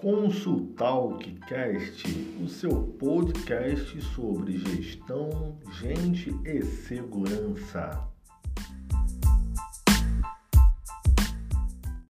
Consultalkcast, o seu podcast sobre gestão, gente e segurança.